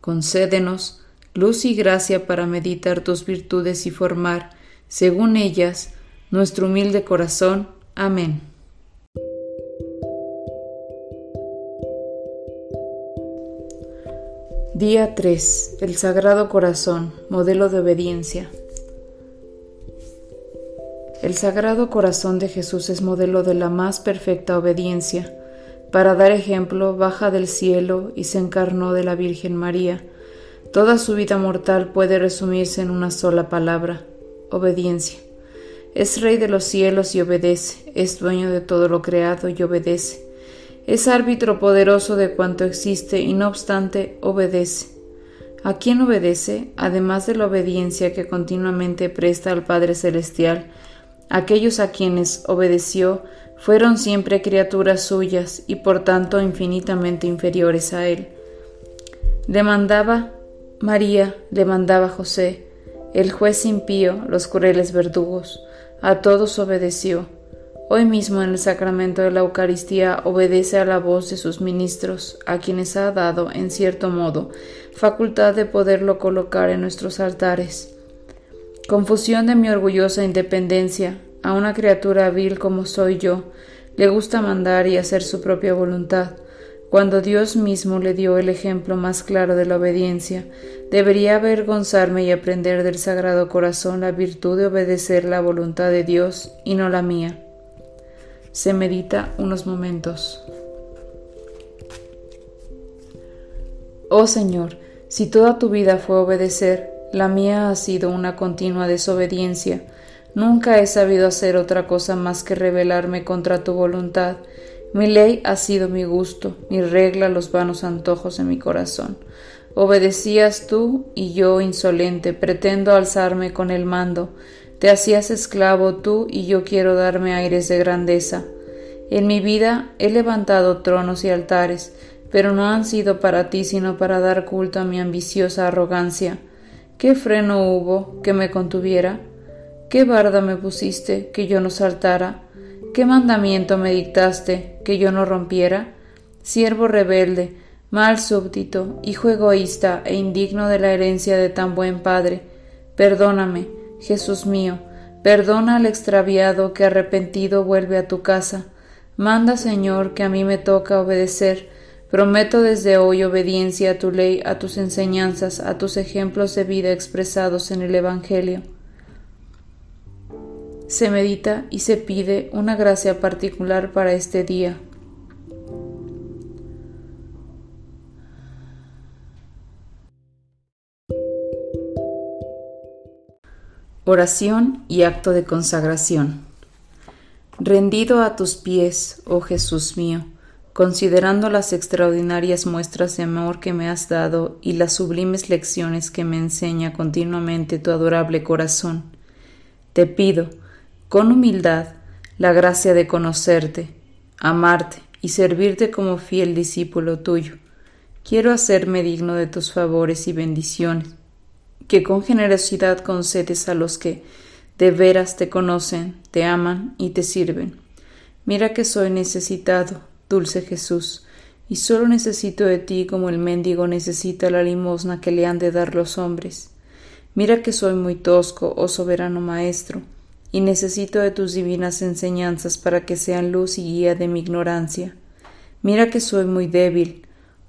Concédenos luz y gracia para meditar tus virtudes y formar, según ellas, nuestro humilde corazón. Amén. Día 3. El Sagrado Corazón, modelo de obediencia. El Sagrado Corazón de Jesús es modelo de la más perfecta obediencia. Para dar ejemplo, baja del cielo y se encarnó de la Virgen María Toda su vida mortal puede resumirse en una sola palabra, obediencia. Es rey de los cielos y obedece, es dueño de todo lo creado y obedece. Es árbitro poderoso de cuanto existe y no obstante obedece. ¿A quién obedece? Además de la obediencia que continuamente presta al Padre Celestial, aquellos a quienes obedeció fueron siempre criaturas suyas y por tanto infinitamente inferiores a él. Demandaba María le mandaba José, el juez impío, los crueles verdugos. A todos obedeció. Hoy mismo en el sacramento de la Eucaristía obedece a la voz de sus ministros, a quienes ha dado, en cierto modo, facultad de poderlo colocar en nuestros altares. Confusión de mi orgullosa independencia, a una criatura vil como soy yo, le gusta mandar y hacer su propia voluntad cuando Dios mismo le dio el ejemplo más claro de la obediencia, debería avergonzarme y aprender del Sagrado Corazón la virtud de obedecer la voluntad de Dios y no la mía. Se medita unos momentos. Oh Señor, si toda tu vida fue obedecer, la mía ha sido una continua desobediencia. Nunca he sabido hacer otra cosa más que rebelarme contra tu voluntad mi ley ha sido mi gusto, mi regla los vanos antojos de mi corazón. Obedecías tú y yo, insolente, pretendo alzarme con el mando. Te hacías esclavo tú y yo quiero darme aires de grandeza. En mi vida he levantado tronos y altares, pero no han sido para ti sino para dar culto a mi ambiciosa arrogancia. ¿Qué freno hubo que me contuviera? ¿Qué barda me pusiste que yo no saltara? ¿Qué mandamiento me dictaste que yo no rompiera? Siervo rebelde, mal súbdito, hijo egoísta e indigno de la herencia de tan buen padre, perdóname, Jesús mío, perdona al extraviado que arrepentido vuelve a tu casa. Manda, Señor, que a mí me toca obedecer. Prometo desde hoy obediencia a tu ley, a tus enseñanzas, a tus ejemplos de vida expresados en el Evangelio se medita y se pide una gracia particular para este día. Oración y acto de consagración. Rendido a tus pies, oh Jesús mío, considerando las extraordinarias muestras de amor que me has dado y las sublimes lecciones que me enseña continuamente tu adorable corazón, te pido, con humildad la gracia de conocerte, amarte y servirte como fiel discípulo tuyo. Quiero hacerme digno de tus favores y bendiciones, que con generosidad concedes a los que de veras te conocen, te aman y te sirven. Mira que soy necesitado, dulce Jesús, y solo necesito de ti como el mendigo necesita la limosna que le han de dar los hombres. Mira que soy muy tosco, oh soberano Maestro, y necesito de tus divinas enseñanzas para que sean luz y guía de mi ignorancia. Mira que soy muy débil,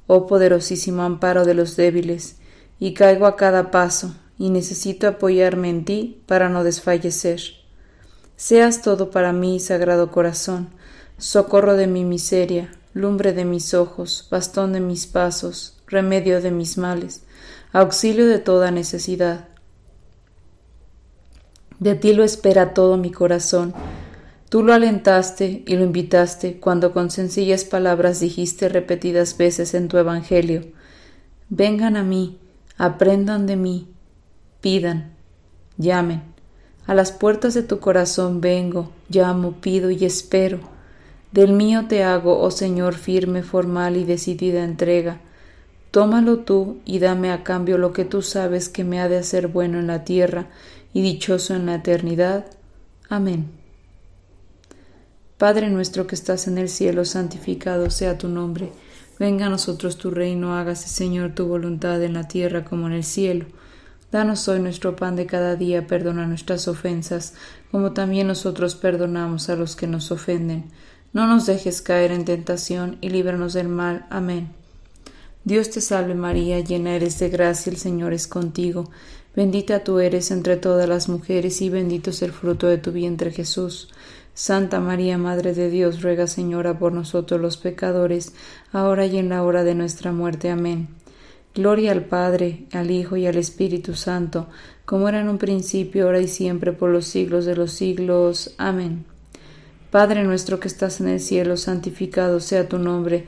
oh poderosísimo amparo de los débiles, y caigo a cada paso, y necesito apoyarme en ti para no desfallecer. Seas todo para mí, Sagrado Corazón, socorro de mi miseria, lumbre de mis ojos, bastón de mis pasos, remedio de mis males, auxilio de toda necesidad. De ti lo espera todo mi corazón. Tú lo alentaste y lo invitaste cuando con sencillas palabras dijiste repetidas veces en tu Evangelio, Vengan a mí, Aprendan de mí, pidan, llamen. A las puertas de tu corazón vengo, llamo, pido y espero. Del mío te hago, oh Señor, firme, formal y decidida entrega. Tómalo tú y dame a cambio lo que tú sabes que me ha de hacer bueno en la tierra y dichoso en la eternidad. Amén. Padre nuestro que estás en el cielo, santificado sea tu nombre. Venga a nosotros tu reino, hágase Señor tu voluntad en la tierra como en el cielo. Danos hoy nuestro pan de cada día, perdona nuestras ofensas, como también nosotros perdonamos a los que nos ofenden. No nos dejes caer en tentación y líbranos del mal. Amén. Dios te salve María, llena eres de gracia, el Señor es contigo. Bendita tú eres entre todas las mujeres y bendito es el fruto de tu vientre Jesús. Santa María, Madre de Dios, ruega Señora por nosotros los pecadores, ahora y en la hora de nuestra muerte. Amén. Gloria al Padre, al Hijo y al Espíritu Santo, como era en un principio, ahora y siempre, por los siglos de los siglos. Amén. Padre nuestro que estás en el cielo, santificado sea tu nombre.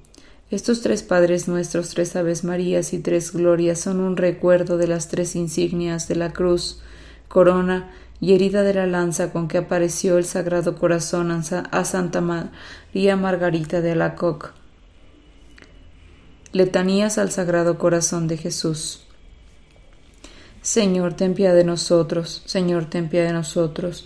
Estos tres Padres nuestros, tres Aves Marías y tres Glorias son un recuerdo de las tres insignias de la cruz, corona y herida de la lanza con que apareció el Sagrado Corazón a Santa María Margarita de Alacoc. Letanías al Sagrado Corazón de Jesús. Señor, ten piedad de nosotros, Señor, ten piedad de nosotros,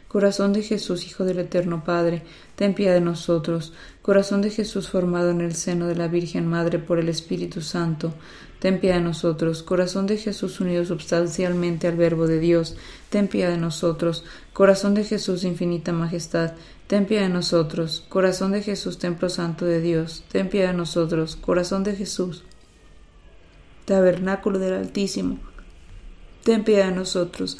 Corazón de Jesús, Hijo del Eterno Padre, ten piedad de nosotros. Corazón de Jesús formado en el seno de la Virgen Madre por el Espíritu Santo, ten piedad de nosotros. Corazón de Jesús unido substancialmente al Verbo de Dios, ten piedad de nosotros. Corazón de Jesús infinita majestad, ten piedad de nosotros. Corazón de Jesús, templo santo de Dios, ten piedad de nosotros. Corazón de Jesús, tabernáculo del Altísimo. Ten piedad de nosotros.